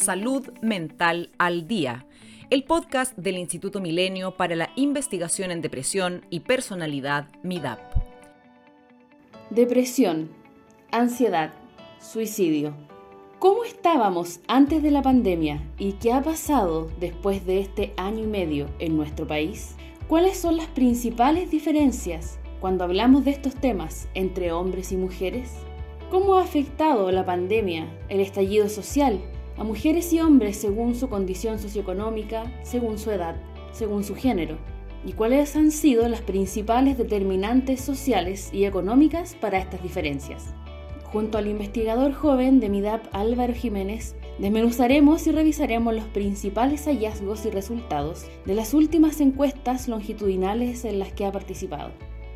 Salud Mental al Día, el podcast del Instituto Milenio para la Investigación en Depresión y Personalidad MIDAP. Depresión, ansiedad, suicidio. ¿Cómo estábamos antes de la pandemia y qué ha pasado después de este año y medio en nuestro país? ¿Cuáles son las principales diferencias cuando hablamos de estos temas entre hombres y mujeres? ¿Cómo ha afectado la pandemia, el estallido social, a mujeres y hombres según su condición socioeconómica, según su edad, según su género? ¿Y cuáles han sido las principales determinantes sociales y económicas para estas diferencias? Junto al investigador joven de MIDAP Álvaro Jiménez, desmenuzaremos y revisaremos los principales hallazgos y resultados de las últimas encuestas longitudinales en las que ha participado.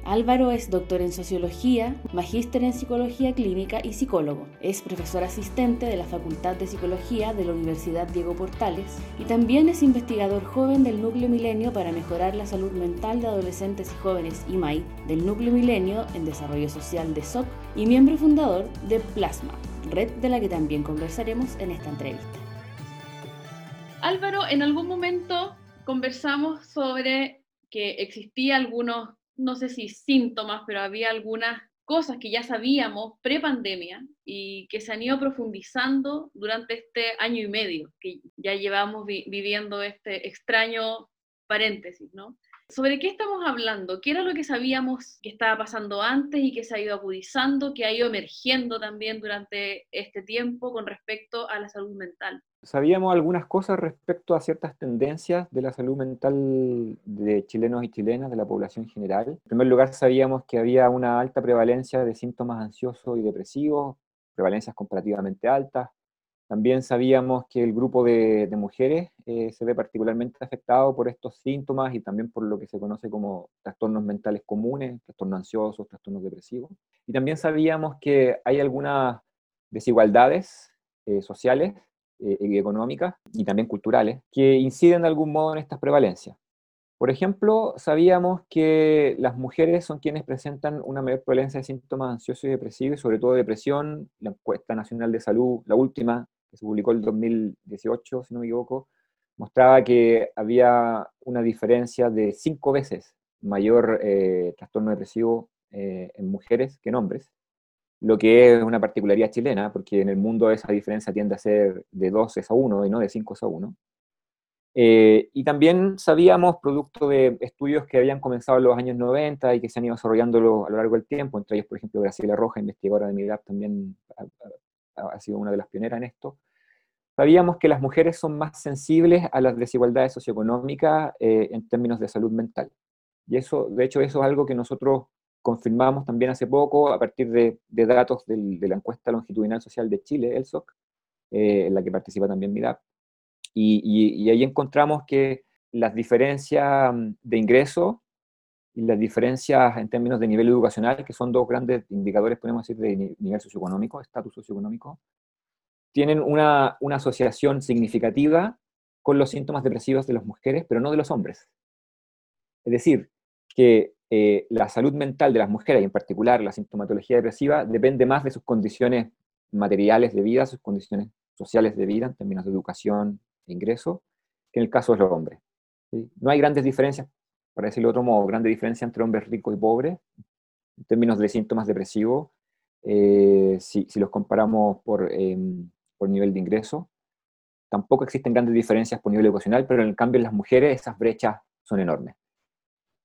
Álvaro es doctor en sociología, magíster en psicología clínica y psicólogo. Es profesor asistente de la Facultad de Psicología de la Universidad Diego Portales y también es investigador joven del Núcleo Milenio para mejorar la salud mental de adolescentes y jóvenes IMAI del Núcleo Milenio en Desarrollo Social de SOC y miembro fundador de Plasma, red de la que también conversaremos en esta entrevista. Álvaro, en algún momento conversamos sobre que existía algunos no sé si síntomas, pero había algunas cosas que ya sabíamos pre-pandemia y que se han ido profundizando durante este año y medio que ya llevamos viviendo este extraño paréntesis, ¿no? ¿Sobre qué estamos hablando? ¿Qué era lo que sabíamos que estaba pasando antes y que se ha ido agudizando, que ha ido emergiendo también durante este tiempo con respecto a la salud mental? Sabíamos algunas cosas respecto a ciertas tendencias de la salud mental de chilenos y chilenas, de la población general. En primer lugar, sabíamos que había una alta prevalencia de síntomas ansiosos y depresivos, prevalencias comparativamente altas, también sabíamos que el grupo de, mujeres eh, se ve particularmente afectado por estos síntomas y también por lo que se conoce como trastornos mentales comunes, trastornos ansiosos, trastornos depresivos. Y también sabíamos que hay algunas desigualdades eh, sociales eh, económicas y también culturales que inciden de algún modo en estas prevalencias. Por ejemplo, sabíamos que las mujeres son quienes presentan una mayor prevalencia de síntomas ansiosos y depresivos, sobre todo depresión. La encuesta nacional de salud, la última, que se publicó en 2018, si no me equivoco, mostraba que había una diferencia de cinco veces mayor eh, trastorno depresivo eh, en mujeres que en hombres, lo que es una particularidad chilena, porque en el mundo esa diferencia tiende a ser de 2 a 1 y no de 5 a 1. Eh, y también sabíamos, producto de estudios que habían comenzado en los años 90 y que se han ido desarrollando a lo largo del tiempo, entre ellos, por ejemplo, Graciela Roja, investigadora de mi también ha, sido una de las pioneras en esto, sabíamos que las mujeres son más sensibles a las desigualdades socioeconómicas eh, en términos de salud mental. Y eso, de hecho, eso es algo que nosotros confirmamos también hace poco a partir de, datos de la encuesta longitudinal social de Chile, el SOC, eh, en la que participa también MIDAP. Y, ahí encontramos que las diferencias mm, de ingreso y las diferencias en términos de nivel educacional, que son dos grandes indicadores, podemos decir, de nivel socioeconómico, estatus socioeconómico, tienen una, una asociación significativa con los síntomas depresivos de las mujeres, pero no de los hombres. Es decir, que eh, la salud mental de las mujeres, y en particular la sintomatología depresiva, depende más de sus condiciones materiales de vida, sus condiciones sociales de vida, en términos de educación, ingreso que en el caso de los hombres. No hay grandes diferencias, para decirlo de otro modo, grandes diferencias entre hombres ricos y pobres en términos de síntomas depresivos, eh, si, los comparamos por, em, por nivel de ingreso. Tampoco existen grandes diferencias por nivel educacional, pero en cambio en las mujeres esas brechas son enormes.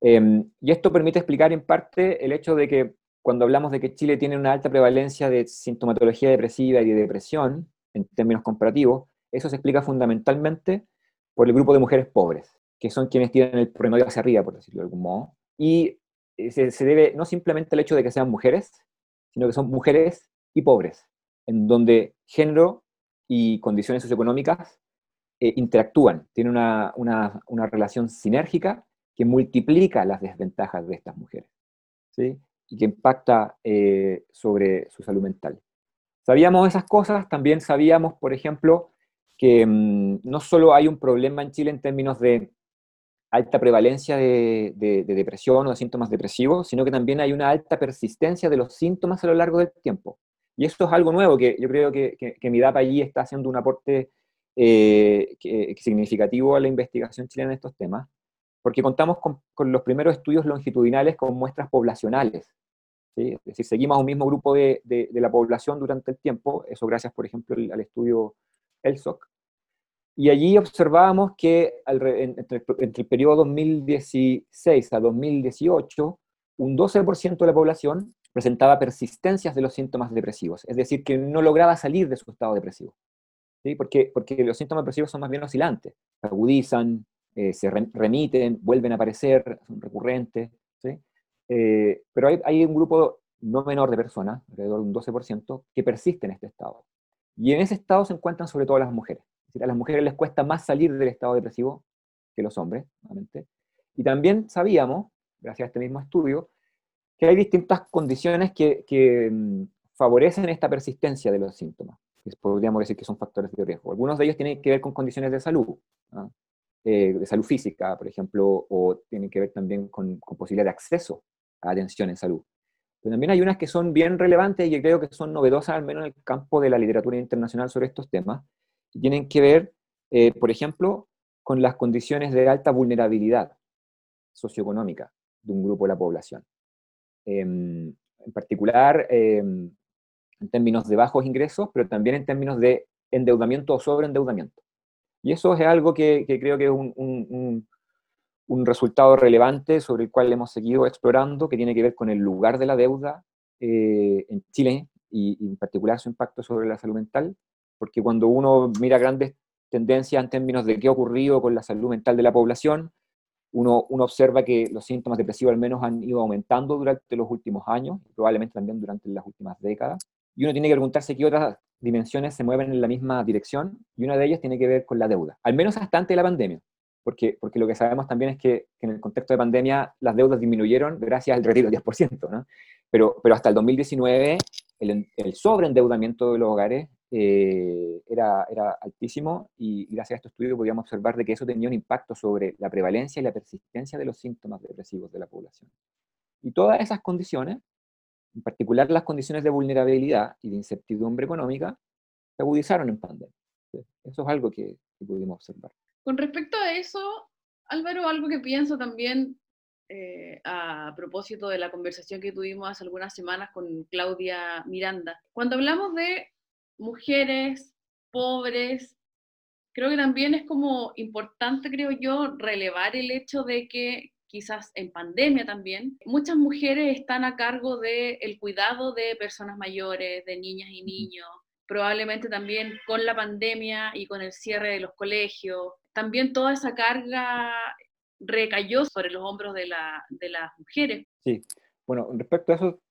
Em, y esto permite explicar en parte el hecho de que cuando hablamos de que Chile tiene una alta prevalencia de sintomatología depresiva y de depresión, en términos comparativos, eso se explica fundamentalmente por el grupo de mujeres pobres, que son quienes tienen el promedio hacia arriba, por decirlo de algún modo. Y eh, se, debe no simplemente al hecho de que sean mujeres, sino que son mujeres y pobres, en donde género y condiciones socioeconómicas eh, interactúan, tienen una, una, relación sinérgica que multiplica las desventajas de estas mujeres, ¿sí? y que impacta eh, sobre su salud mental. Sabíamos esas cosas, también sabíamos, por ejemplo, que mm, no solo hay un problema en Chile en términos de alta prevalencia de, depresión o de síntomas depresivos, sino que también hay una alta persistencia de los síntomas a lo largo del tiempo. Y esto es algo nuevo que yo creo que, que, MIDAP allí está haciendo un aporte eh, significativo a la investigación chilena en estos temas, porque contamos con, los primeros estudios longitudinales con muestras poblacionales. Es decir, seguimos a un mismo grupo de, la población durante el tiempo, eso gracias, por ejemplo, al, estudio ELSOC. Y allí observábamos que entre, entre, el periodo 2016 a 2018, un 12% de la población presentaba persistencias de los síntomas depresivos, es decir, que no lograba salir de su estado depresivo. ¿sí? Porque, porque los síntomas depresivos son más bien oscilantes, agudizan, eh, se remiten, vuelven a aparecer, son recurrentes. ¿sí? Eh, pero hay, hay, un grupo no menor de personas, alrededor de un 12%, que persiste en este estado. Y en ese estado se encuentran sobre todo las mujeres. Es decir, a las mujeres les cuesta más salir del estado depresivo que los hombres, obviamente. Y también sabíamos, gracias a este mismo estudio, que hay distintas condiciones que, que mm, favorecen esta persistencia de los síntomas. Podríamos decir que son factores de riesgo. Algunos de ellos tienen que ver con condiciones de salud, eh, de salud física, por ejemplo, o tienen que ver también con, con posibilidad de acceso a atención en salud. Pero también hay unas que son bien relevantes y que creo que son novedosas, al menos en el campo de la literatura internacional sobre estos temas, tienen que ver, eh, por ejemplo, con las condiciones de alta vulnerabilidad socioeconómica de un grupo de la población. Em, en particular, em, en términos de bajos ingresos, pero también en términos de endeudamiento o sobreendeudamiento. Y eso es algo que, creo que es un, resultado relevante sobre el cual hemos seguido explorando, que tiene que ver con el lugar de la deuda eh, en Chile y, y, en particular su impacto sobre la salud mental, porque cuando uno mira grandes tendencias en términos de qué ha ocurrido con la salud mental de la población, uno, uno, observa que los síntomas depresivos al menos han ido aumentando durante los últimos años, probablemente también durante las últimas décadas y uno tiene que preguntarse qué otras dimensiones se mueven en la misma dirección, y una de ellas tiene que ver con la deuda, al menos hasta antes de la pandemia, porque, porque lo que sabemos también es que, en el contexto de pandemia las deudas disminuyeron gracias al retiro del 10%, ¿no? pero, pero hasta el 2019 el, el sobreendeudamiento de los hogares eh, era, era altísimo y gracias a este estudio podíamos observar de que eso tenía un impacto sobre la prevalencia y la persistencia de los síntomas depresivos de la población. Y todas esas condiciones en particular las condiciones de vulnerabilidad y de incertidumbre económica, se agudizaron en pandemia. Eso es algo que, pudimos observar. Con respecto a eso, Álvaro, algo que pienso también eh, a propósito de la conversación que tuvimos hace algunas semanas con Claudia Miranda. Cuando hablamos de mujeres pobres, creo que también es como importante, creo yo, relevar el hecho de que quizás en pandemia también, muchas mujeres están a cargo del cuidado de personas mayores, de niñas y niños, probablemente también con la pandemia y con el cierre de los colegios, también toda esa carga recayó sobre los hombros de, la, de las mujeres. Sí, bueno, respecto a eso,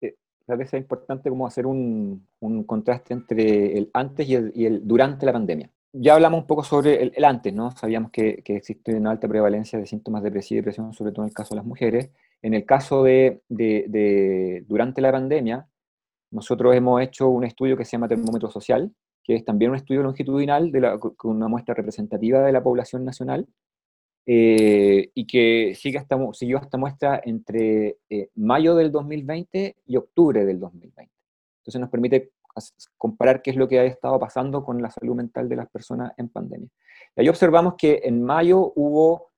eh, tal vez es importante como hacer un, un contraste entre el antes y el, y el durante la pandemia ya hablamos un poco sobre el, antes, ¿no? Sabíamos que, que, existe una alta prevalencia de síntomas de y depresión, sobre todo en el caso de las mujeres. En el caso de, de, durante la pandemia, nosotros hemos hecho un estudio que se llama termómetro social, que es también un estudio longitudinal de con una muestra representativa de la población nacional, eh, y que sigue hasta, siguió esta muestra entre eh, mayo del 2020 y octubre del 2020. Entonces nos permite comparar qué es lo que ha estado pasando con la salud mental de las personas en pandemia. Y ahí observamos que en mayo hubo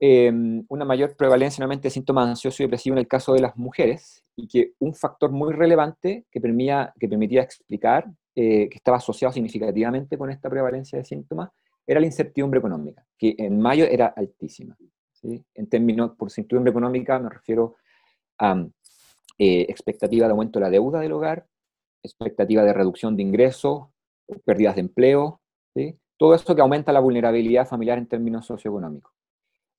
em, una mayor prevalencia nuevamente de síntomas ansiosos y depresivos en el caso de las mujeres y que un factor muy relevante que que permitía explicar eh, que estaba asociado significativamente con esta prevalencia de síntomas era la incertidumbre económica, que en mayo era altísima. En términos, por incertidumbre económica me refiero a eh, expectativa de aumento de la deuda del hogar, expectativa de reducción de ingresos, pérdidas de empleo, todo eso que aumenta la vulnerabilidad familiar en términos socioeconómicos.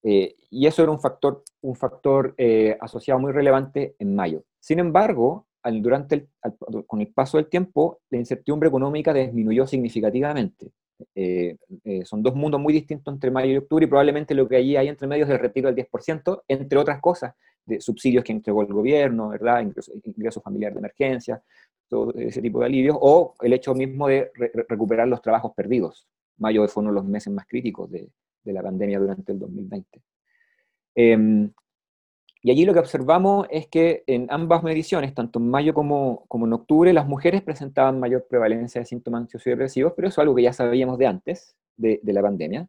Eh, y eso era un factor, un factor eh, asociado muy relevante en mayo. Sin embargo, durante con el paso del tiempo, la incertidumbre económica disminuyó significativamente. Eh, son dos mundos muy distintos entre mayo y octubre y probablemente lo que allí hay entre medio es el retiro del 10%, entre otras cosas, de subsidios que entregó el gobierno, ¿verdad? Ingresos, ingreso familiar de emergencia, todo ese tipo de alivios, o el hecho mismo de recuperar los trabajos perdidos. Mayo fue uno de los meses más críticos de, la pandemia durante el 2020. Em, Y allí lo que observamos es que en ambas mediciones, tanto en mayo como, en octubre, las mujeres presentaban mayor prevalencia de síntomas ansioso-depresivos, pero eso es algo que ya sabíamos de antes de, de la pandemia,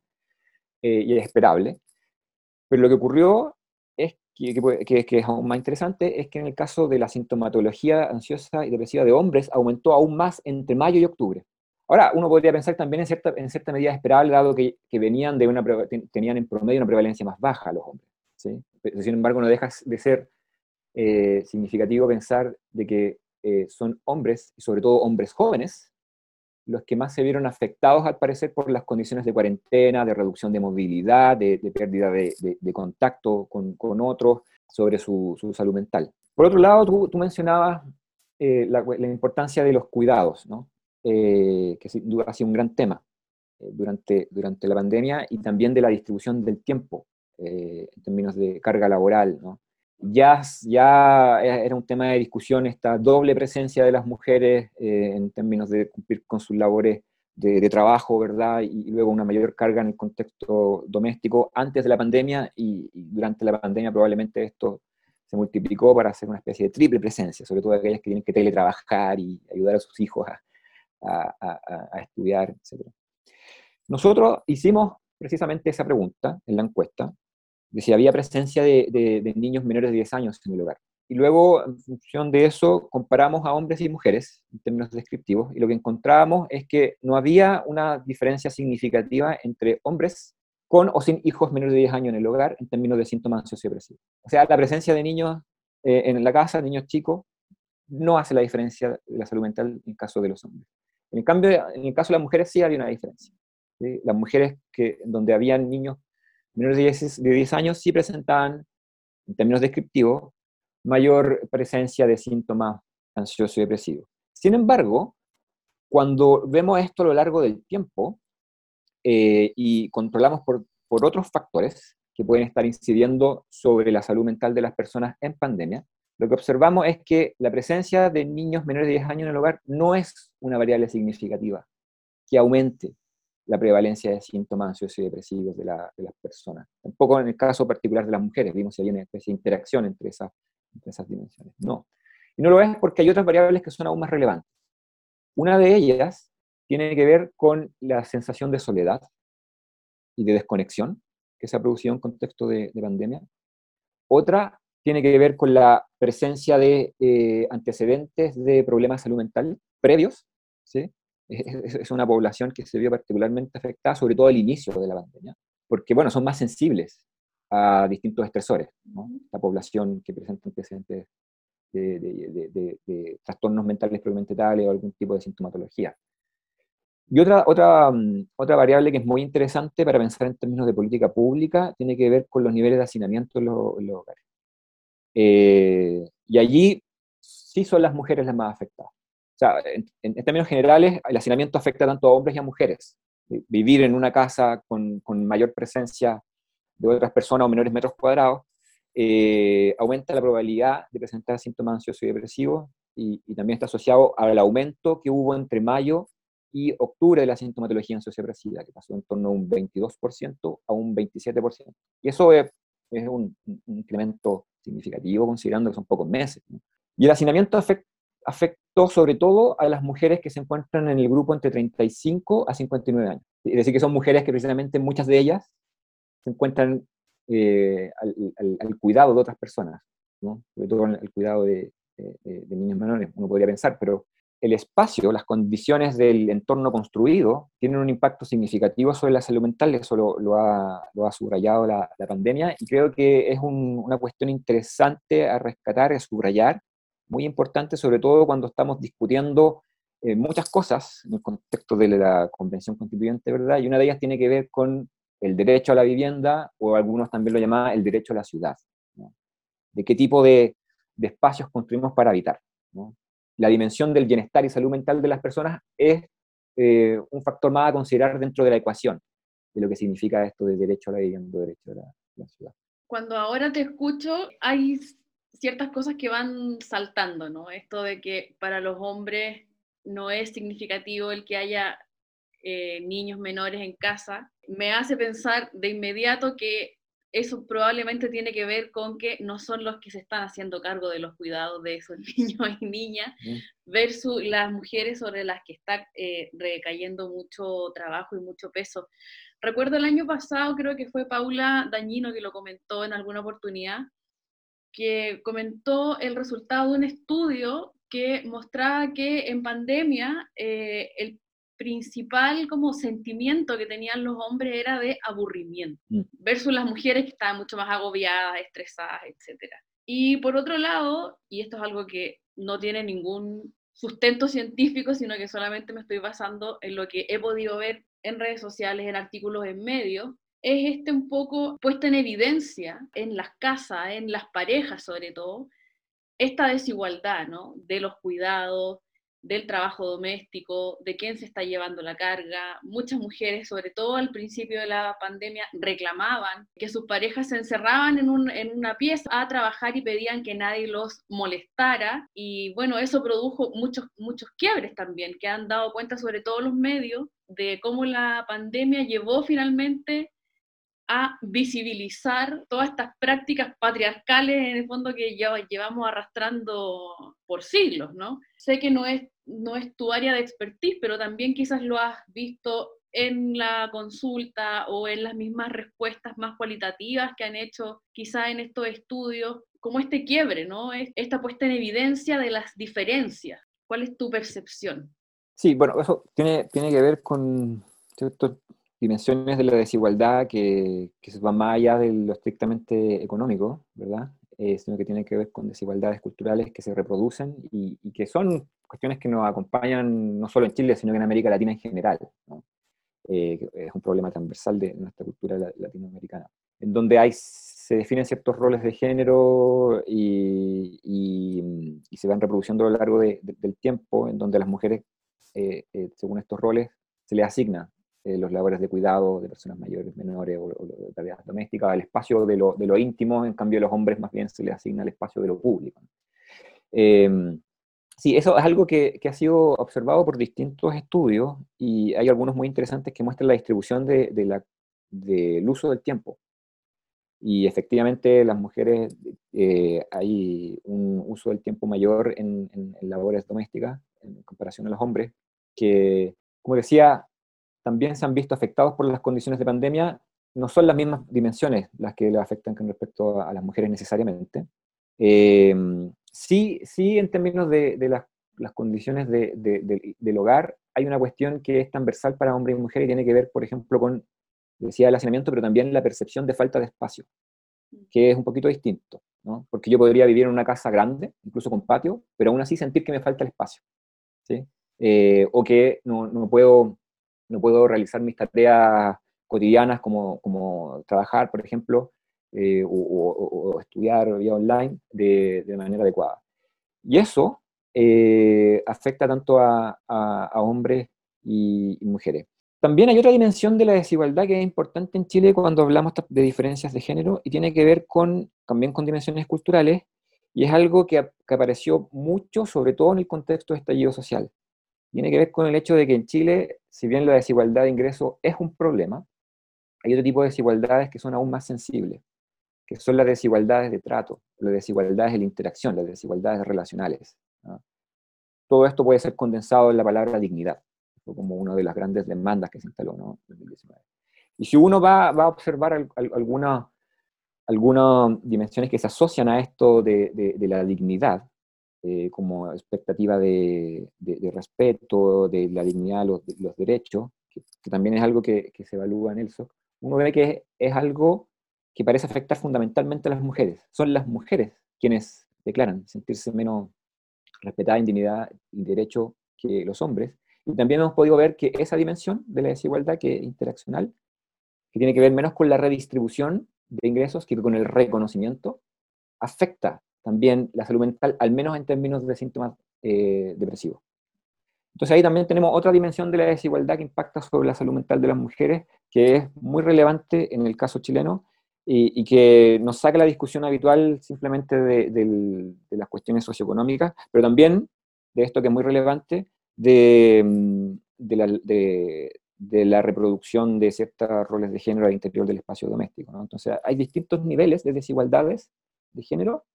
eh, y es esperable. Pero lo que ocurrió es que, que, que, es aún más interesante, es que en el caso de la sintomatología ansiosa y depresiva de hombres aumentó aún más entre mayo y octubre. Ahora, uno podría pensar también en cierta, en cierta medida esperable, dado que, que venían de una, tenían en promedio una prevalencia más baja los hombres. ¿sí? Sin embargo, no deja de ser eh, significativo pensar de que eh, son hombres, y sobre todo hombres jóvenes, los que más se vieron afectados, al parecer, por las condiciones de cuarentena, de reducción de movilidad, de, pérdida de, contacto con, otros, sobre su, salud mental. Por otro lado, tú, mencionabas eh, la, importancia de los cuidados, ¿no? eh, que ha sido un gran tema eh, durante, durante la pandemia, y también de la distribución del tiempo eh, en términos de carga laboral. ¿no? Ya, ya era un tema de discusión esta doble presencia de las mujeres eh, en términos de cumplir con sus labores de, de, trabajo, ¿verdad? Y, y, luego una mayor carga en el contexto doméstico antes de la pandemia y, y durante la pandemia probablemente esto se multiplicó para hacer una especie de triple presencia, sobre todo aquellas que tienen que teletrabajar y ayudar a sus hijos a, a, a, a estudiar, etc. Nosotros hicimos precisamente esa pregunta en la encuesta, si había presencia de, niños menores de 10 años en el hogar. Y luego, en función de eso, comparamos a hombres y mujeres en términos descriptivos, y lo que encontrábamos es que no había una diferencia significativa entre hombres con o sin hijos menores de 10 años en el hogar en términos de síntomas ansiosos y depresivos. O sea, la presencia de niños eh, en la casa, niños chicos, no hace la diferencia de la salud mental en el caso de los hombres. En el cambio, en el caso de las mujeres sí había una diferencia. Las mujeres que, donde habían niños menores de 10, de 10 años sí presentaban, en términos descriptivos, mayor presencia de síntomas ansiosos y depresivos. Sin embargo, cuando vemos esto a lo largo del tiempo eh, y controlamos por, por otros factores que pueden estar incidiendo sobre la salud mental de las personas en pandemia, lo que observamos es que la presencia de niños menores de 10 años en el hogar no es una variable significativa que aumente la prevalencia de síntomas ansiosos de, la, de, las personas. Tampoco en el caso particular de las mujeres, vimos si había una especie de interacción entre esas, entre esas dimensiones. No. Y no lo es porque hay otras variables que son aún más relevantes. Una de ellas tiene que ver con la sensación de soledad y de desconexión que se ha producido en contexto de, de pandemia. Otra tiene que ver con la presencia de eh, antecedentes de problemas de salud mental previos, ¿sí? Es, es, una población que se vio particularmente afectada, sobre todo al inicio de la pandemia, porque, bueno, son más sensibles a distintos estresores, ¿no? La población que presenta antecedentes de, de, de, de, trastornos mentales propiamente tales o algún tipo de sintomatología. Y otra, otra, um, otra variable que es muy interesante para pensar en términos de política pública tiene que ver con los niveles de hacinamiento en los, en los hogares. Eh, y allí sí son las mujeres las más afectadas. Sea, en, en, términos generales, el hacinamiento afecta tanto a hombres y a mujeres. Vivir en una casa con, con mayor presencia de otras personas o menores metros cuadrados eh, aumenta la probabilidad de presentar síntomas ansiosos y depresivos y, y, también está asociado al aumento que hubo entre mayo y octubre de la sintomatología ansioso-depresiva, que pasó en torno a un 22% a un 27%. Y eso es, es un, un incremento significativo considerando que son pocos meses. ¿no? Y el hacinamiento afect, afectó sobre todo a las mujeres que se encuentran en el grupo entre 35 a 59 años. Es decir, que son mujeres que precisamente muchas de ellas se encuentran eh, al, al, al, cuidado de otras personas, ¿no? sobre todo el cuidado de, de, de, niños menores, uno podría pensar, pero el espacio, las condiciones del entorno construido tienen un impacto significativo sobre la salud mental, eso lo, lo, ha, lo ha, subrayado la, la, pandemia, y creo que es un, una cuestión interesante a rescatar, a subrayar, muy importante, sobre todo cuando estamos discutiendo eh, muchas cosas en el contexto de la Convención Constituyente, ¿verdad? Y una de ellas tiene que ver con el derecho a la vivienda, o algunos también lo llaman el derecho a la ciudad. ¿no? De qué tipo de, de espacios construimos para habitar. ¿no? la dimensión del bienestar y salud mental de las personas es eh, un factor más a considerar dentro de la ecuación de lo que significa esto de derecho a la vivienda, derecho a la, a la ciudad. Cuando ahora te escucho, hay ciertas cosas que van saltando, ¿no? Esto de que para los hombres no es significativo el que haya eh, niños menores en casa, me hace pensar de inmediato que eso probablemente tiene que ver con que no son los que se están haciendo cargo de los cuidados de esos niños y niñas, versus las mujeres sobre las que está eh, recayendo mucho trabajo y mucho peso. Recuerdo el año pasado, creo que fue Paula Dañino que lo comentó en alguna oportunidad, que comentó el resultado de un estudio que mostraba que en pandemia eh, el principal como sentimiento que tenían los hombres era de aburrimiento, mm. versus las mujeres que estaban mucho más agobiadas, estresadas, etc. Y por otro lado, y esto es algo que no tiene ningún sustento científico, sino que solamente me estoy basando en lo que he podido ver en redes sociales, en artículos en medios, es este un poco puesta en evidencia en las casas, en las parejas sobre todo, esta desigualdad, ¿no? De los cuidados, del trabajo doméstico, de quién se está llevando la carga. Muchas mujeres, sobre todo al principio de la pandemia, reclamaban que sus parejas se encerraban en, una pieza a trabajar y pedían que nadie los molestara. Y bueno, eso produjo muchos, muchos quiebres también, que han dado cuenta sobre todo los medios de cómo la pandemia llevó finalmente a visibilizar todas estas prácticas patriarcales en el fondo que ya llevamos arrastrando por siglos, ¿no? Sé que no es, no es tu área de expertise, pero también quizás lo has visto en la consulta o en las mismas respuestas más cualitativas que han hecho quizás en estos estudios, como este quiebre, ¿no? Esta puesta en evidencia de las diferencias. ¿Cuál es tu percepción? Sí, bueno, eso tiene, tiene que ver con dimensiones de la desigualdad que, que van más allá de lo estrictamente económico, ¿verdad? Eh, sino que tienen que ver con desigualdades culturales que se reproducen y, que son cuestiones que nos acompañan no solo en Chile, sino que en América Latina en general. ¿no? Eh, es un problema transversal de nuestra cultura latinoamericana, en donde hay, se definen ciertos roles de género y, y, se van reproduciendo a lo largo de, del tiempo, en donde las mujeres, eh, según estos roles, se les asigna eh, los labores de cuidado de personas mayores, menores o, de tareas domésticas, el espacio de lo, de lo, íntimo, en cambio a los hombres más bien se les asigna el espacio de lo público. Em, sí, eso es algo que, que, ha sido observado por distintos estudios y hay algunos muy interesantes que muestran la distribución de, de la, del uso del tiempo. Y efectivamente las mujeres eh, hay un uso del tiempo mayor en, en, en labores domésticas en comparación a los hombres, que, como decía, también se han visto afectados por las condiciones de pandemia. No son las mismas dimensiones las que le afectan con respecto a, las mujeres necesariamente. Eh, sí, sí, en términos de, las, condiciones del hogar, hay una cuestión que es transversal para hombres y mujeres y tiene que ver, por ejemplo, con, decía, el hacinamiento, pero también la percepción de falta de espacio, que es un poquito distinto, ¿no? Porque yo podría vivir en una casa grande, incluso con patio, pero aún así sentir que me falta el espacio, ¿sí? Eh, o que no, no puedo no puedo realizar mis tareas cotidianas como, como trabajar, por ejemplo, eh, o, estudiar vía online de, de, manera adecuada. Y eso eh, afecta tanto a, a, hombres y, mujeres. También hay otra dimensión de la desigualdad que es importante en Chile cuando hablamos de diferencias de género y tiene que ver con, también con dimensiones culturales y es algo que, que apareció mucho, sobre todo en el contexto de estallido social tiene que ver con el hecho de que en Chile, si bien la desigualdad de ingreso es un problema, hay otro tipo de desigualdades que son aún más sensibles, que son las desigualdades de trato, las desigualdades de la interacción, las desigualdades relacionales. Todo esto puede ser condensado en la palabra dignidad, como una de las grandes demandas que se instaló ¿no? en 2019. Y si uno va, a observar algunas dimensiones que se asocian a esto de la dignidad, eh, como expectativa de, respeto, de la dignidad, los, los derechos, que, también es algo que, se evalúa en el SOC, uno ve que es, algo que parece afectar fundamentalmente a las mujeres. Son las mujeres quienes declaran sentirse menos respetadas en dignidad y derecho que los hombres. Y también hemos podido ver que esa dimensión de la desigualdad que es interaccional, que tiene que ver menos con la redistribución de ingresos que con el reconocimiento, afecta también la salud mental, al menos en términos de síntomas eh, depresivos. Entonces ahí también tenemos otra dimensión de la desigualdad que impacta sobre la salud mental de las mujeres, que es muy relevante en el caso chileno y, que nos saca la discusión habitual simplemente de, las cuestiones socioeconómicas, pero también de esto que es muy relevante, de, de la reproducción de ciertos roles de género al interior del espacio doméstico. Entonces, hay distintos niveles de desigualdades de género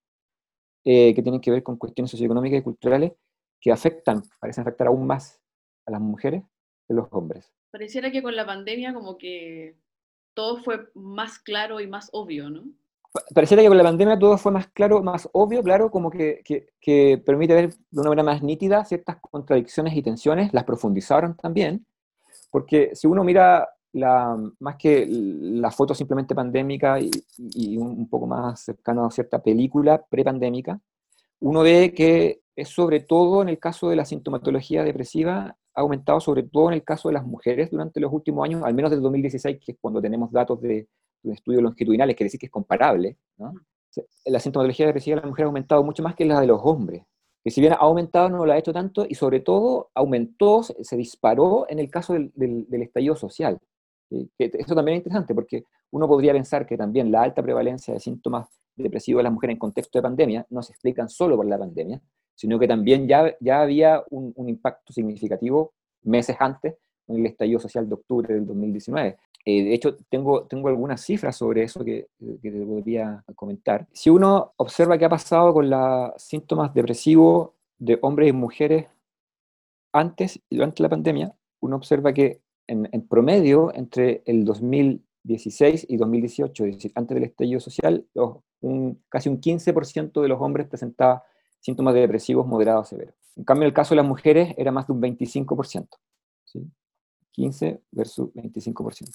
eh, que tienen que ver con cuestiones socioeconómicas y culturales que afectan, parecen afectar aún más a las mujeres que a los hombres. Pareciera que con la pandemia como que todo fue más claro y más obvio, ¿no? Pareciera que con la pandemia todo fue más claro, más obvio, claro, como que, que, que permite ver de una manera más nítida ciertas contradicciones y tensiones, las profundizaron también, porque si uno mira la, más que la foto simplemente pandémica y, y un poco más cercano a cierta película prepandémica, uno ve que es sobre todo en el caso de la sintomatología depresiva, ha aumentado sobre todo en el caso de las mujeres durante los últimos años, al menos desde 2016, que es cuando tenemos datos de, de estudios longitudinales, que decir que es comparable. ¿no? La sintomatología depresiva de las mujeres ha aumentado mucho más que la de los hombres, que si bien ha aumentado no lo ha hecho tanto y sobre todo aumentó, se disparó en el caso del, del, estallido social. Eso también es interesante porque uno podría pensar que también la alta prevalencia de síntomas depresivos de las mujeres en contexto de pandemia no se explican solo por la pandemia, sino que también ya, ya había un, un impacto significativo meses antes con el estallido social de octubre del 2019. Eh, de hecho, tengo, tengo algunas cifras sobre eso que, que, te podría comentar. Si uno observa qué ha pasado con los síntomas depresivos de hombres y mujeres antes y durante la pandemia, uno observa que en, promedio, entre el 2016 y 2018, es decir, antes del estallido social, casi un 15% de los hombres presentaba síntomas depresivos moderados severos. En cambio, en el caso de las mujeres era más de un 25%. ¿sí? 15 versus 25%.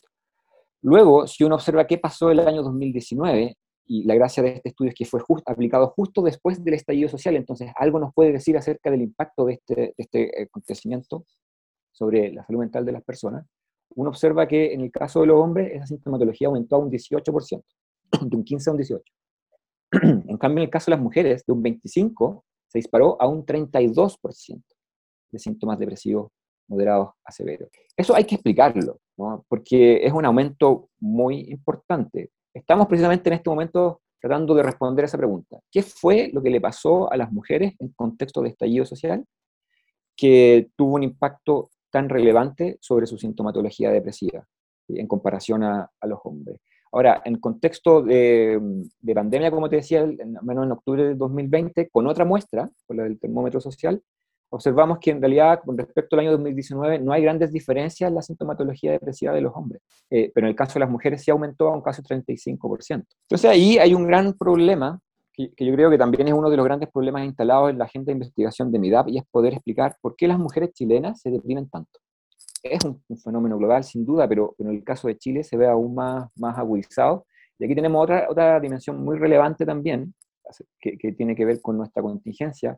Luego, si uno observa qué pasó el año 2019, y la gracia de este estudio es que fue aplicado justo después del estallido social, entonces algo nos puede decir acerca del impacto de este, de este acontecimiento sobre la salud mental de las personas, uno observa que en el caso de los hombres esa sintomatología aumentó a un 18%, de un 15 a un 18%. En cambio, en el caso de las mujeres, de un 25 se disparó a un 32% de síntomas depresivos moderados a severos. Eso hay que explicarlo, ¿no? porque es un aumento muy importante. Estamos precisamente en este momento tratando de responder a esa pregunta. ¿Qué fue lo que le pasó a las mujeres en contexto de estallido social que tuvo un impacto tan relevante sobre su sintomatología depresiva en comparación a, a los hombres? Ahora, en contexto de, de, pandemia, como te decía, menos en octubre de 2020, con otra muestra, con la del termómetro social, observamos que en realidad, con respecto al año 2019, no hay grandes diferencias en la sintomatología depresiva de los hombres, eh, pero en el caso de las mujeres sí aumentó a un casi 35%. Entonces ahí hay un gran problema, que, que, yo creo que también es uno de los grandes problemas instalados en la agenda de investigación de MIDAP, y es poder explicar por qué las mujeres chilenas se deprimen tanto es un, un, fenómeno global, sin duda, pero, en el caso de Chile se ve aún más, más agudizado. Y aquí tenemos otra, otra dimensión muy relevante también, que, que, tiene que ver con nuestra contingencia,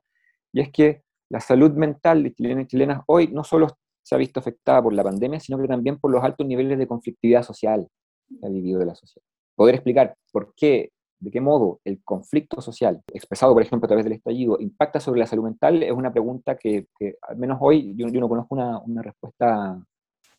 y es que la salud mental de chilenos y chilenas hoy no solo se ha visto afectada por la pandemia, sino que también por los altos niveles de conflictividad social que ha vivido de la sociedad. Poder explicar por qué de qué modo el conflicto social, expresado por ejemplo a través del estallido, impacta sobre la salud mental, es una pregunta que, al menos hoy yo, no conozco una, respuesta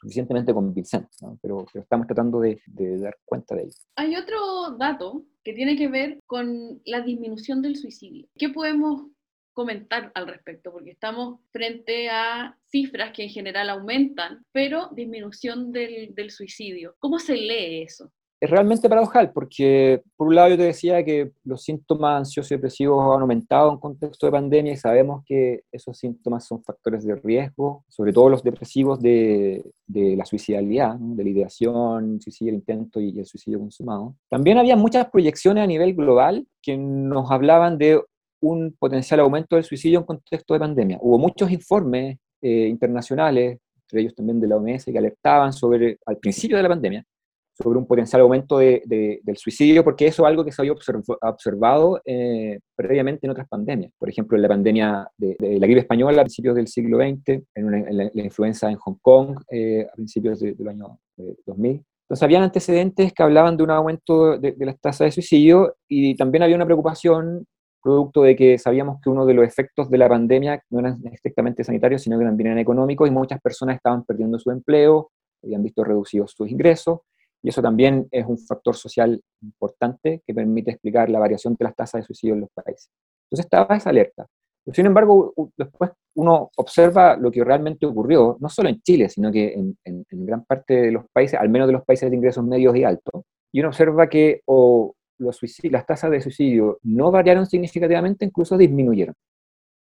suficientemente convincente, pero, estamos tratando de, dar cuenta de ello. Hay otro dato que tiene que ver con la disminución del suicidio. ¿Qué podemos comentar al respecto? Porque estamos frente a cifras que en general aumentan, pero disminución del suicidio. ¿Cómo se lee eso? Es realmente paradojal, porque por un lado yo te decía que los síntomas ansiosos y depresivos han aumentado en contexto de pandemia y sabemos que esos síntomas son factores de riesgo, sobre todo los depresivos de, de la suicidalidad, ¿no? de la ideación, suicidio, el intento y el suicidio consumado. También había muchas proyecciones a nivel global que nos hablaban de un potencial aumento del suicidio en contexto de pandemia. Hubo muchos informes eh, internacionales, entre ellos también de la OMS, que alertaban sobre, al principio de la pandemia, sobre un potencial aumento de, de, del suicidio, porque eso es algo que se había observ observado eh, previamente en otras pandemias. Por ejemplo, en la pandemia de, la gripe española a principios del siglo XX, en, la, influenza en Hong Kong eh, a principios de, del año 2000. Entonces, habían antecedentes que hablaban de un aumento de, de las tasas de suicidio y también había una preocupación producto de que sabíamos que uno de los efectos de la pandemia no eran estrictamente sanitarios, sino que también eran económicos y muchas personas estaban perdiendo su empleo, habían visto reducidos sus ingresos y eso también es un factor social importante que permite explicar la variación de las tasas de suicidio en los países. Entonces estaba esa alerta. sin embargo, después uno observa lo que realmente ocurrió, no solo en Chile, sino que en, gran parte de los países, al menos de los países de ingresos medios y altos, y uno observa que o los las tasas de suicidio no variaron significativamente, incluso disminuyeron,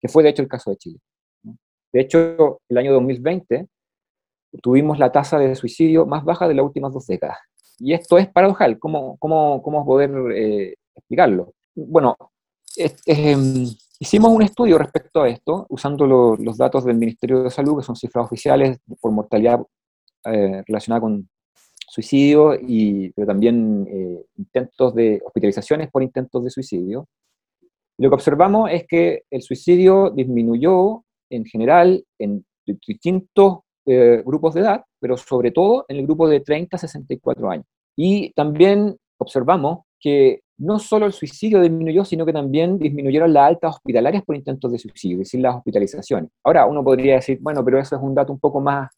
que fue de hecho el caso de Chile. De hecho, el año 2020 tuvimos la tasa de suicidio más baja de las últimas dos décadas. Y esto es paradojal, ¿cómo, cómo, cómo poder eh, explicarlo? Bueno, em, hicimos un estudio respecto a esto, usando los datos del Ministerio de Salud, que son cifras oficiales por mortalidad eh, relacionada con suicidio, y, pero también eh, intentos de hospitalizaciones por intentos de suicidio. Lo que observamos es que el suicidio disminuyó en general en distintos eh, grupos de edad, pero sobre todo en el grupo de 30 a 64 años. Y también observamos que no solo el suicidio disminuyó, sino que también disminuyeron las altas hospitalarias por intentos de suicidio, es decir, las hospitalizaciones. Ahora, uno podría decir, bueno, pero eso es un dato un poco más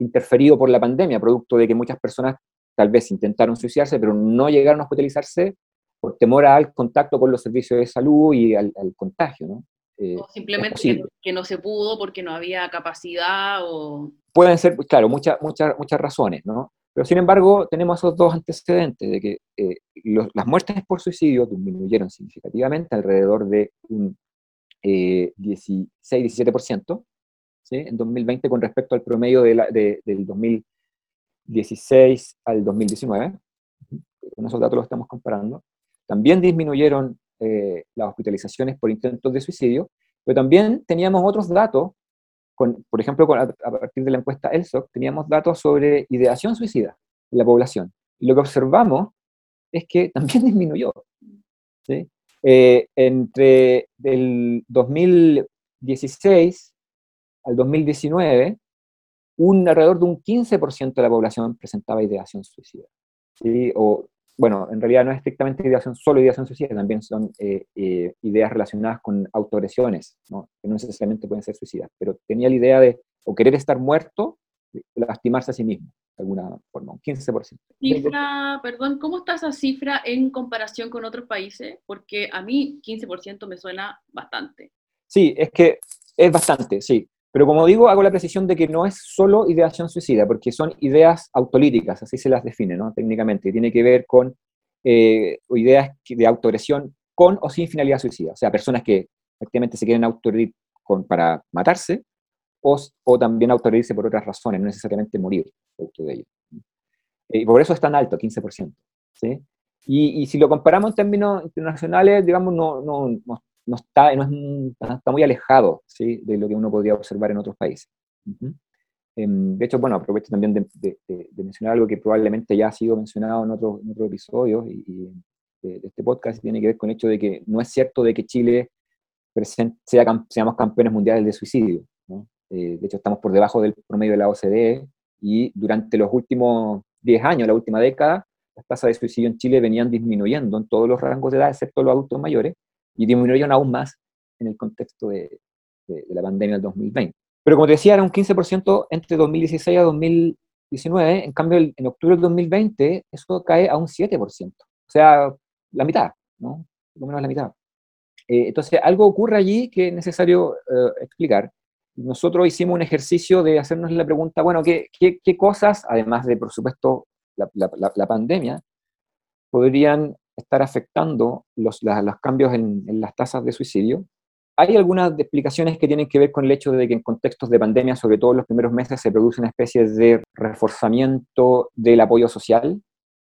interferido por la pandemia, producto de que muchas personas tal vez intentaron suicidarse, pero no llegaron a hospitalizarse por temor al contacto con los servicios de salud y al, contagio, ¿no? Eh, o simplemente que, no se pudo porque no había capacidad o... Pueden ser, claro, muchas, muchas, muchas razones, ¿no? Pero sin embargo, tenemos esos dos antecedentes de que eh, las muertes por suicidio disminuyeron significativamente, alrededor de un 16-17%, en 2020 con respecto al promedio de del 2016 al 2019. Con esos datos los estamos comparando. También disminuyeron eh, las hospitalizaciones por intentos de suicidio, pero también teníamos otros datos, con, por ejemplo, a, partir de la encuesta ELSOC, teníamos datos sobre ideación suicida en la población. Y lo que observamos es que también disminuyó. ¿sí? Eh, entre el 2016 al 2019, un alrededor de un 15% de la población presentaba ideación suicida. ¿sí? O, bueno, en realidad no es estrictamente ideación, solo ideación suicida, también son eh, eh, ideas relacionadas con autoagresiones, ¿no? que no necesariamente pueden ser suicidas, pero tenía la idea de o querer estar muerto, lastimarse a sí mismo, de alguna forma, un 15%. Cifra, perdón, ¿cómo está esa cifra en comparación con otros países? Porque a mí 15% me suena bastante. Sí, es que es bastante, sí. Pero como digo, hago la precisión de que no es solo ideación suicida, porque son ideas autolíticas, así se las define ¿no? técnicamente, tiene que ver con eh, ideas de autoagresión con o sin finalidad suicida, o sea, personas que efectivamente se quieren autoagredir para matarse, o, o también autoagredirse por otras razones, no necesariamente morir producto de ello. Y por eso es tan alto, 15%. ¿sí? Y, y, si lo comparamos en términos internacionales, digamos, no, no, no, no está, no está muy alejado ¿sí? de lo que uno podría observar en otros países. Em, de hecho, bueno, aprovecho también de, mencionar algo que probablemente ya ha sido mencionado en otros otro episodios y, de, este podcast, tiene que ver con el hecho de que no es cierto de que Chile sea, seamos campeones mundiales de suicidio. Eh, de hecho, estamos por debajo del promedio de la OCDE y durante los últimos 10 años, la última década, las tasas de suicidio en Chile venían disminuyendo en todos los rangos de edad, excepto los adultos mayores, y disminuyeron aún más en el contexto de, la pandemia del 2020. Pero como te decía, era un 15% entre 2016 a 2019, en cambio en octubre del 2020 eso cae a un 7%, o sea, la mitad, ¿no? Por lo menos la mitad. Eh, entonces, algo ocurre allí que es necesario eh, explicar. Nosotros hicimos un ejercicio de hacernos la pregunta, bueno, ¿qué, qué, qué cosas, además de, por supuesto, la, la, la pandemia, podrían estar afectando los, los cambios en, las tasas de suicidio. Hay algunas explicaciones que tienen que ver con el hecho de que en contextos de pandemia, sobre todo en los primeros meses, se produce una especie de reforzamiento del apoyo social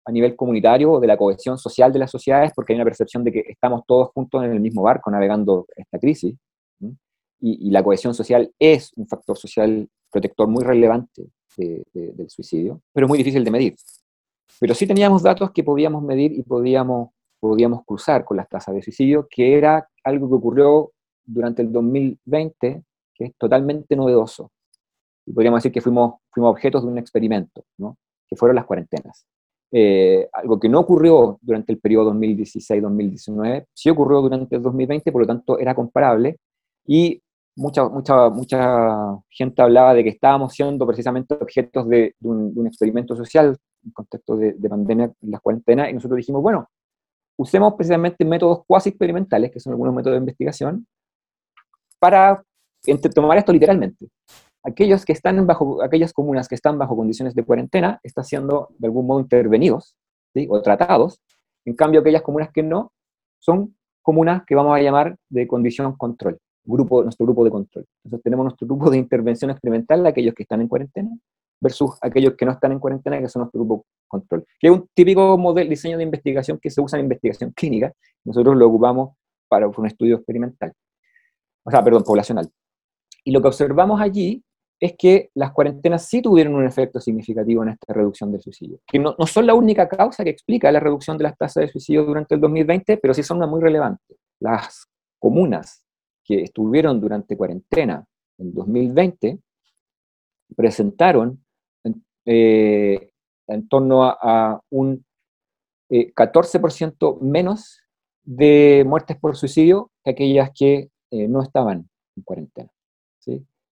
a nivel comunitario o de la cohesión social de las sociedades, porque hay una percepción de que estamos todos juntos en el mismo barco navegando esta crisis. Y, la cohesión social es un factor social protector muy relevante del suicidio, pero muy difícil de medir. Pero sí teníamos datos que podíamos medir y podíamos, podíamos cruzar con las tasas de suicidio, que era algo que ocurrió durante el 2020, que es totalmente novedoso. Y podríamos decir que fuimos, fuimos objetos de un experimento, ¿no? que fueron las cuarentenas. Eh, algo que no ocurrió durante el periodo 2016-2019, sí ocurrió durante el 2020, por lo tanto era comparable, y mucha, mucha, mucha gente hablaba de que estábamos siendo precisamente objetos de, un, experimento social en contexto de, pandemia en las cuarentenas, y nosotros dijimos, bueno, usemos precisamente métodos cuasi experimentales, que son algunos métodos de investigación, para tomar esto literalmente. Aquellos que están bajo, aquellas comunas que están bajo condiciones de cuarentena están siendo de algún modo intervenidos o tratados, en cambio aquellas comunas que no son comunas que vamos a llamar de condición control, grupo, nuestro grupo de control. Entonces tenemos nuestro grupo de intervención experimental, aquellos que están en cuarentena, versus aquellos que no están en cuarentena, que son nuestro grupo control. Que es un típico modelo, diseño de investigación que se usa en investigación clínica, nosotros lo ocupamos para un estudio experimental, o sea, perdón, poblacional. Y lo que observamos allí es que las cuarentenas sí tuvieron un efecto significativo en esta reducción del suicidio, que no, no, son la única causa que explica la reducción de las tasas de suicidio durante el 2020, pero sí son una muy relevante. Las comunas que estuvieron durante cuarentena en 2020 presentaron eh, en torno a, un 14% eh, menos de muertes por suicidio que aquellas que eh, no estaban en cuarentena.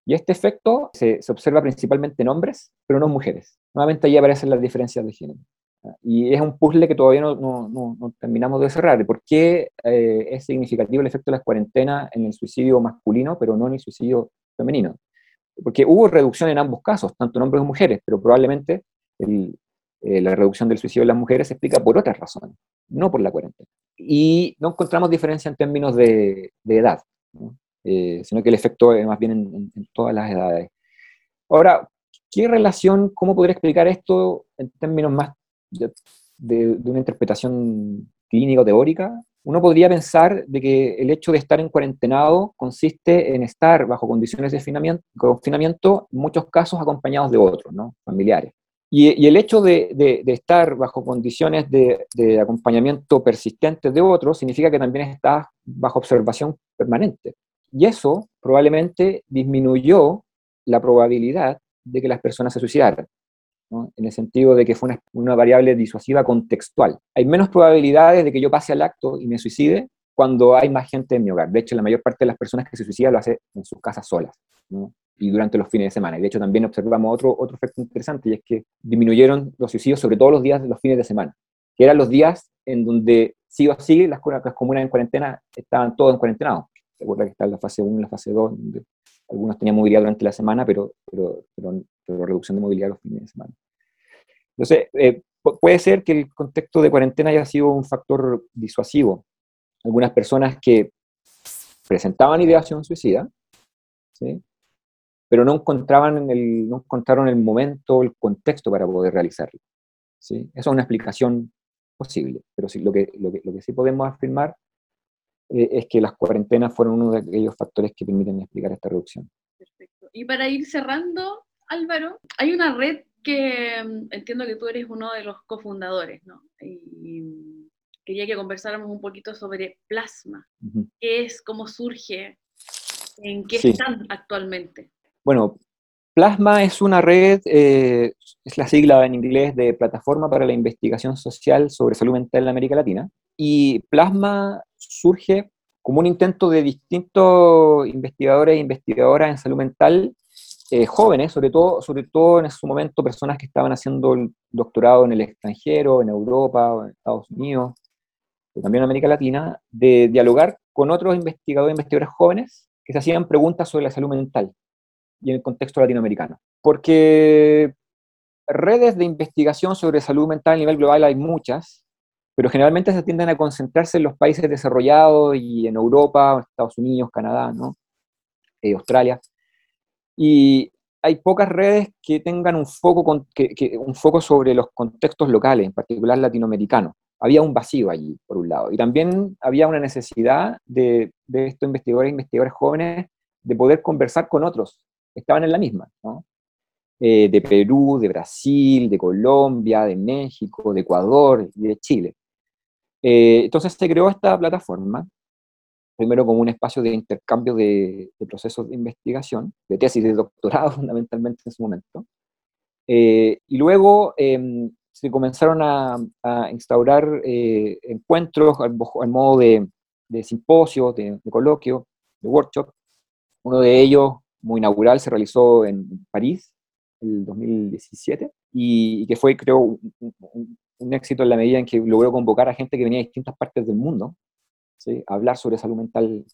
Y este efecto se, se, observa principalmente en hombres, pero no en mujeres. Nuevamente ahí aparecen las diferencias de género. Y es un puzzle que todavía no, terminamos de cerrar. ¿Por qué es significativo el efecto de las cuarentenas en el suicidio masculino, pero no en el suicidio femenino? Porque hubo reducción en ambos casos, tanto en hombres como mujeres, pero probablemente eh, la reducción del suicidio en las mujeres se explica por otras razones, no por la cuarentena. Y no encontramos diferencia en términos de, edad, eh, sino que el efecto es más bien en, todas las edades. Ahora, ¿qué relación, cómo podría explicar esto en términos más de una interpretación clínica o teórica? Uno podría pensar de que el hecho de estar en cuarentenado consiste en estar bajo condiciones de confinamiento, en muchos casos acompañados de otros, ¿no? familiares. Y, el hecho de, estar bajo condiciones de, acompañamiento persistente de otros significa que también estás bajo observación permanente. Y eso probablemente disminuyó la probabilidad de que las personas se suicidaran en el sentido de que fue una, variable disuasiva contextual. Hay menos probabilidades de que yo pase al acto y me suicide cuando hay más gente en mi hogar. De hecho, la mayor parte de las personas que se suicidan lo hace en sus casas solas y durante los fines de semana. Y de hecho, también observamos otro, otro efecto interesante y es que disminuyeron los suicidios sobre todo los días de los fines de semana, que eran los días en donde sí o sí las, comunas en cuarentena estaban todos en cuarentena. Recuerda que está la fase 1 y la fase 2, donde algunos tenían movilidad durante la semana, pero, pero, pero, reducción de movilidad los fines de semana. Entonces, eh, puede ser que el contexto de cuarentena haya sido un factor disuasivo. Algunas personas que presentaban ideación suicida, ¿sí? pero no encontraban el, no encontraron el momento, el contexto para poder realizarlo. ¿sí? Eso es una explicación posible, pero sí, lo, que, lo, que, lo que sí podemos afirmar eh, es que las cuarentenas fueron uno de aquellos factores que permiten explicar esta reducción. Perfecto. Y para ir cerrando, Álvaro, hay una red que mm, entiendo que tú eres uno de los cofundadores, ¿no? Y quería que conversáramos un poquito sobre Plasma. ¿Qué es? ¿Cómo surge? ¿En qué están actualmente? Bueno, Plasma es una red, eh, es la sigla en inglés de Plataforma para la Investigación Social sobre Salud Mental en América Latina. Y Plasma surge como un intento de distintos investigadores e investigadoras en salud mental, eh, jóvenes, sobre todo, sobre todo en su momento personas que estaban haciendo el doctorado en el extranjero, en Europa, o en Estados Unidos, también en América Latina, de dialogar con otros investigadores e investigadores jóvenes que se hacían preguntas sobre la salud mental y en el contexto latinoamericano. Porque redes de investigación sobre salud mental a nivel global hay muchas, pero generalmente se tienden a concentrarse en los países desarrollados y en Europa, Estados Unidos, Canadá, ¿no? Eh, Australia. Y hay pocas redes que tengan un foco, con, que, un foco sobre los contextos locales, en particular latinoamericanos. Había un vacío allí, por un lado. Y también había una necesidad de, de estos investigadores e investigadores jóvenes de poder conversar con otros que estaban en la misma, ¿no? Eh, de Perú, de Brasil, de Colombia, de México, de Ecuador y de Chile. Eh, entonces se creó esta plataforma, primero como un espacio de intercambio de, procesos de investigación, de tesis de doctorado fundamentalmente en su momento, eh, y luego em, se comenzaron a, instaurar eh, encuentros al, modo de, de simposios, de, de coloquios, de workshops. Uno de ellos, muy inaugural, se realizó en París, el 2017, y, que fue, creo, un éxito en la medida en que logró convocar a gente que venía de distintas partes del mundo, hablar sobre salud mental,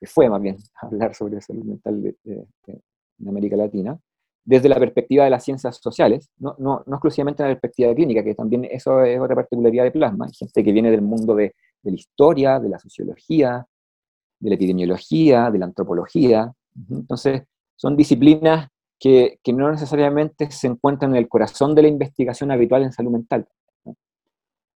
que fue más bien hablar sobre salud mental en América Latina, desde la perspectiva de las ciencias sociales, no, no, no exclusivamente en la perspectiva clínica, que también eso es otra particularidad de Plasma, hay gente que viene del mundo de, de la historia, de la sociología, de la epidemiología, de la antropología, entonces son disciplinas que, que, no necesariamente se encuentran en el corazón de la investigación habitual en salud mental,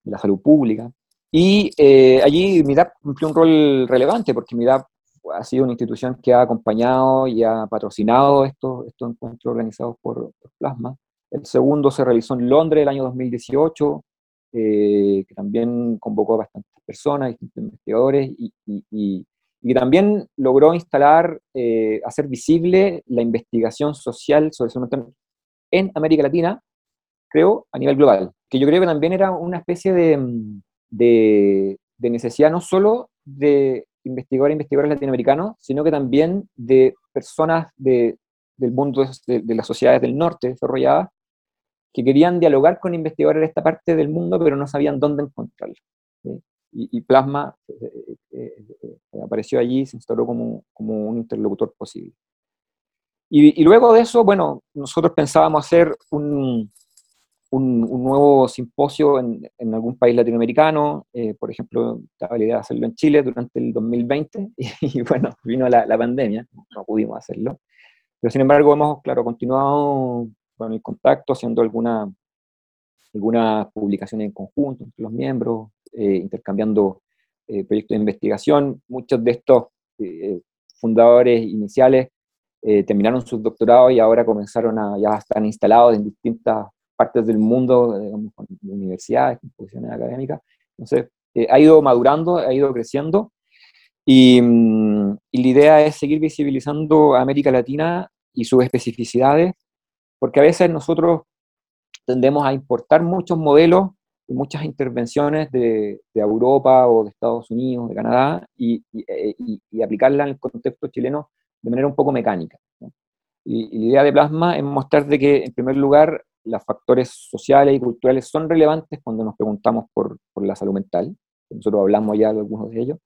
de la salud pública. Y eh, allí MIDAP cumplió un rol relevante, porque MIDAP ha sido una institución que ha acompañado y ha patrocinado estos, estos encuentros organizados por, Plasma. El segundo se realizó en Londres el año 2018, eh, que también convocó a bastantes personas, distintos investigadores, y, y, y también logró instalar, eh, hacer visible la investigación social sobre salud mental en América Latina, creo, a nivel global, que yo creo que también era una especie de, de, de necesidad no solo de investigadores e investigadores latinoamericanos, sino que también de personas de, del mundo de, las sociedades del norte desarrolladas que querían dialogar con investigadores de esta parte del mundo, pero no sabían dónde encontrarlos. Y, Plasma eh, eh, eh, apareció allí y se instaló como, como un interlocutor posible. Y, y, luego de eso, bueno, nosotros pensábamos hacer un, un, nuevo simposio en, en, algún país latinoamericano, eh, por ejemplo, estaba la idea de hacerlo en Chile durante el 2020, y, bueno, vino la, la, pandemia, no pudimos hacerlo. Pero sin embargo, hemos, claro, continuado con el contacto, haciendo alguna, algunas publicaciones en conjunto entre los miembros, eh, intercambiando eh, proyectos de investigación. Muchos de estos fundadores iniciales terminaron sus doctorados y ahora comenzaron a, ya están instalados en distintas partes del mundo, digamos, con universidades, con académicas. Entonces, eh, ha ido madurando, ha ido creciendo, y, mm, la idea es seguir visibilizando a América Latina y sus especificidades, porque a veces nosotros tendemos a importar muchos modelos y muchas intervenciones de, Europa o de Estados Unidos, de Canadá, y, y, eh, y, aplicarla en el contexto chileno de manera un poco mecánica. Y, la idea de Plasma es mostrar de que, en primer lugar, los factores sociales y culturales son relevantes cuando nos preguntamos por, por, la salud mental. Nosotros hablamos ya de algunos de ellos.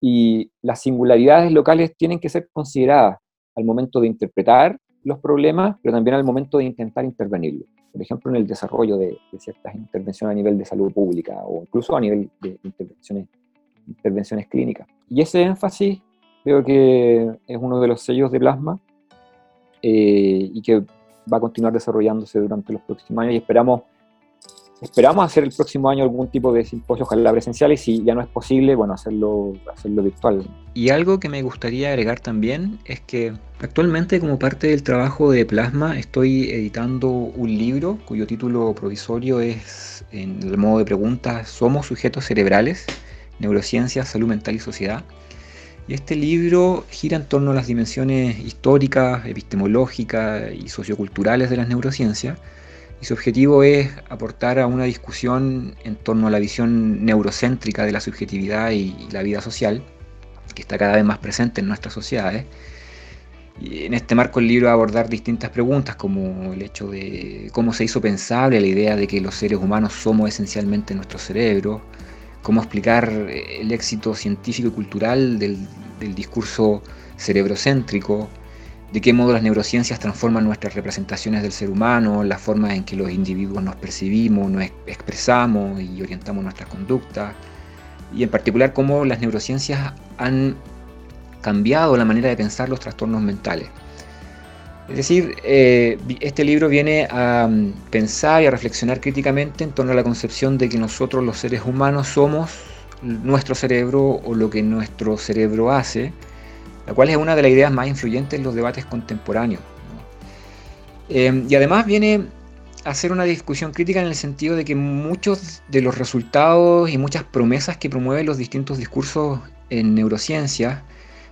Y las singularidades locales tienen que ser consideradas al momento de interpretar los problemas, pero también al momento de intentar intervenirlos. Por ejemplo, en el desarrollo de, ciertas intervenciones a nivel de salud pública o incluso a nivel de intervenciones, intervenciones clínicas. Y ese énfasis creo que es uno de los sellos de plasma eh, y que va a continuar desarrollándose durante los próximos años y esperamos, esperamos hacer el próximo año algún tipo de simposio, ojalá presencial, y si ya no es posible, bueno, hacerlo, hacerlo virtual. Y algo que me gustaría agregar también es que actualmente como parte del trabajo de Plasma estoy editando un libro cuyo título provisorio es, en el modo de preguntas, ¿Somos sujetos cerebrales? Neurociencia, Salud Mental y Sociedad y este libro gira en torno a las dimensiones históricas, epistemológicas y socioculturales de las neurociencias. Y su objetivo es aportar a una discusión en torno a la visión neurocéntrica de la subjetividad y la vida social, que está cada vez más presente en nuestras sociedades. Y en este marco el libro va a abordar distintas preguntas como el hecho de cómo se hizo pensable la idea de que los seres humanos somos esencialmente nuestro cerebro, cómo explicar eh, el éxito científico y cultural del, discurso cerebrocéntrico, de qué modo las neurociencias transforman nuestras representaciones del ser humano, la forma en que los individuos nos percibimos, nos expresamos y orientamos nuestras conductas, y en particular cómo las neurociencias han cambiado la manera de pensar los trastornos mentales. Es decir, eh, este libro viene a mm, pensar y a reflexionar críticamente en torno a la concepción de que nosotros los seres humanos somos nuestro cerebro o lo que nuestro cerebro hace, la cual es una de las ideas más influyentes en los debates contemporáneos. Eh, y además viene a hacer una discusión crítica en el sentido de que muchos de los resultados y muchas promesas que promueven los distintos discursos en neurociencia,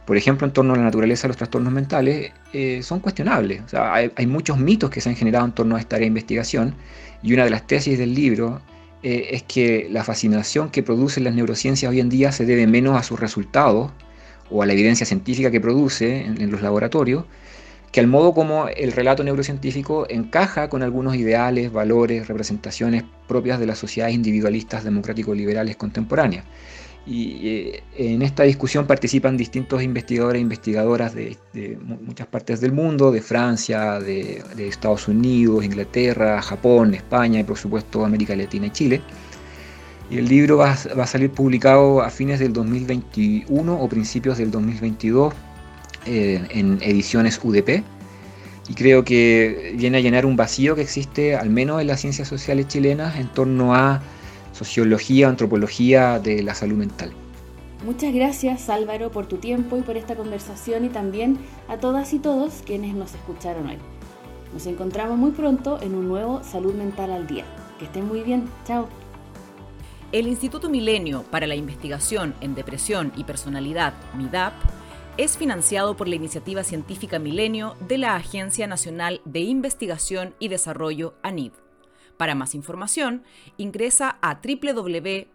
por ejemplo, en torno a la naturaleza de los trastornos mentales, eh, son cuestionables. hay, muchos mitos que se han generado en torno a esta área de investigación y una de las tesis del libro eh, es que la fascinación que producen las neurociencias hoy en día se debe menos a sus resultados o a la evidencia científica que produce en, los laboratorios, que al modo como el relato neurocientífico encaja con algunos ideales, valores, representaciones propias de las sociedades individualistas democrático-liberales contemporáneas. Y eh, en esta discusión participan distintos investigadores e investigadoras de, muchas partes del mundo, de Francia, de, Estados Unidos, Inglaterra, Japón, España y por supuesto América Latina y Chile. Y el libro va, a salir publicado a fines del 2021 o principios del 2022 eh, en ediciones UDP. Y creo que viene a llenar un vacío que existe, al menos en las ciencias sociales chilenas, en torno a sociología, antropología de la salud mental. Muchas gracias Álvaro por tu tiempo y por esta conversación y también a todas y todos quienes nos escucharon hoy. Nos encontramos muy pronto en un nuevo Salud Mental al Día. Que estén muy bien. Chao. El Instituto Milenio para la Investigación en Depresión y Personalidad, MIDAP, es financiado por la iniciativa científica Milenio de la Agencia Nacional de Investigación y Desarrollo, ANID. Para más información, ingresa a www.midap.org.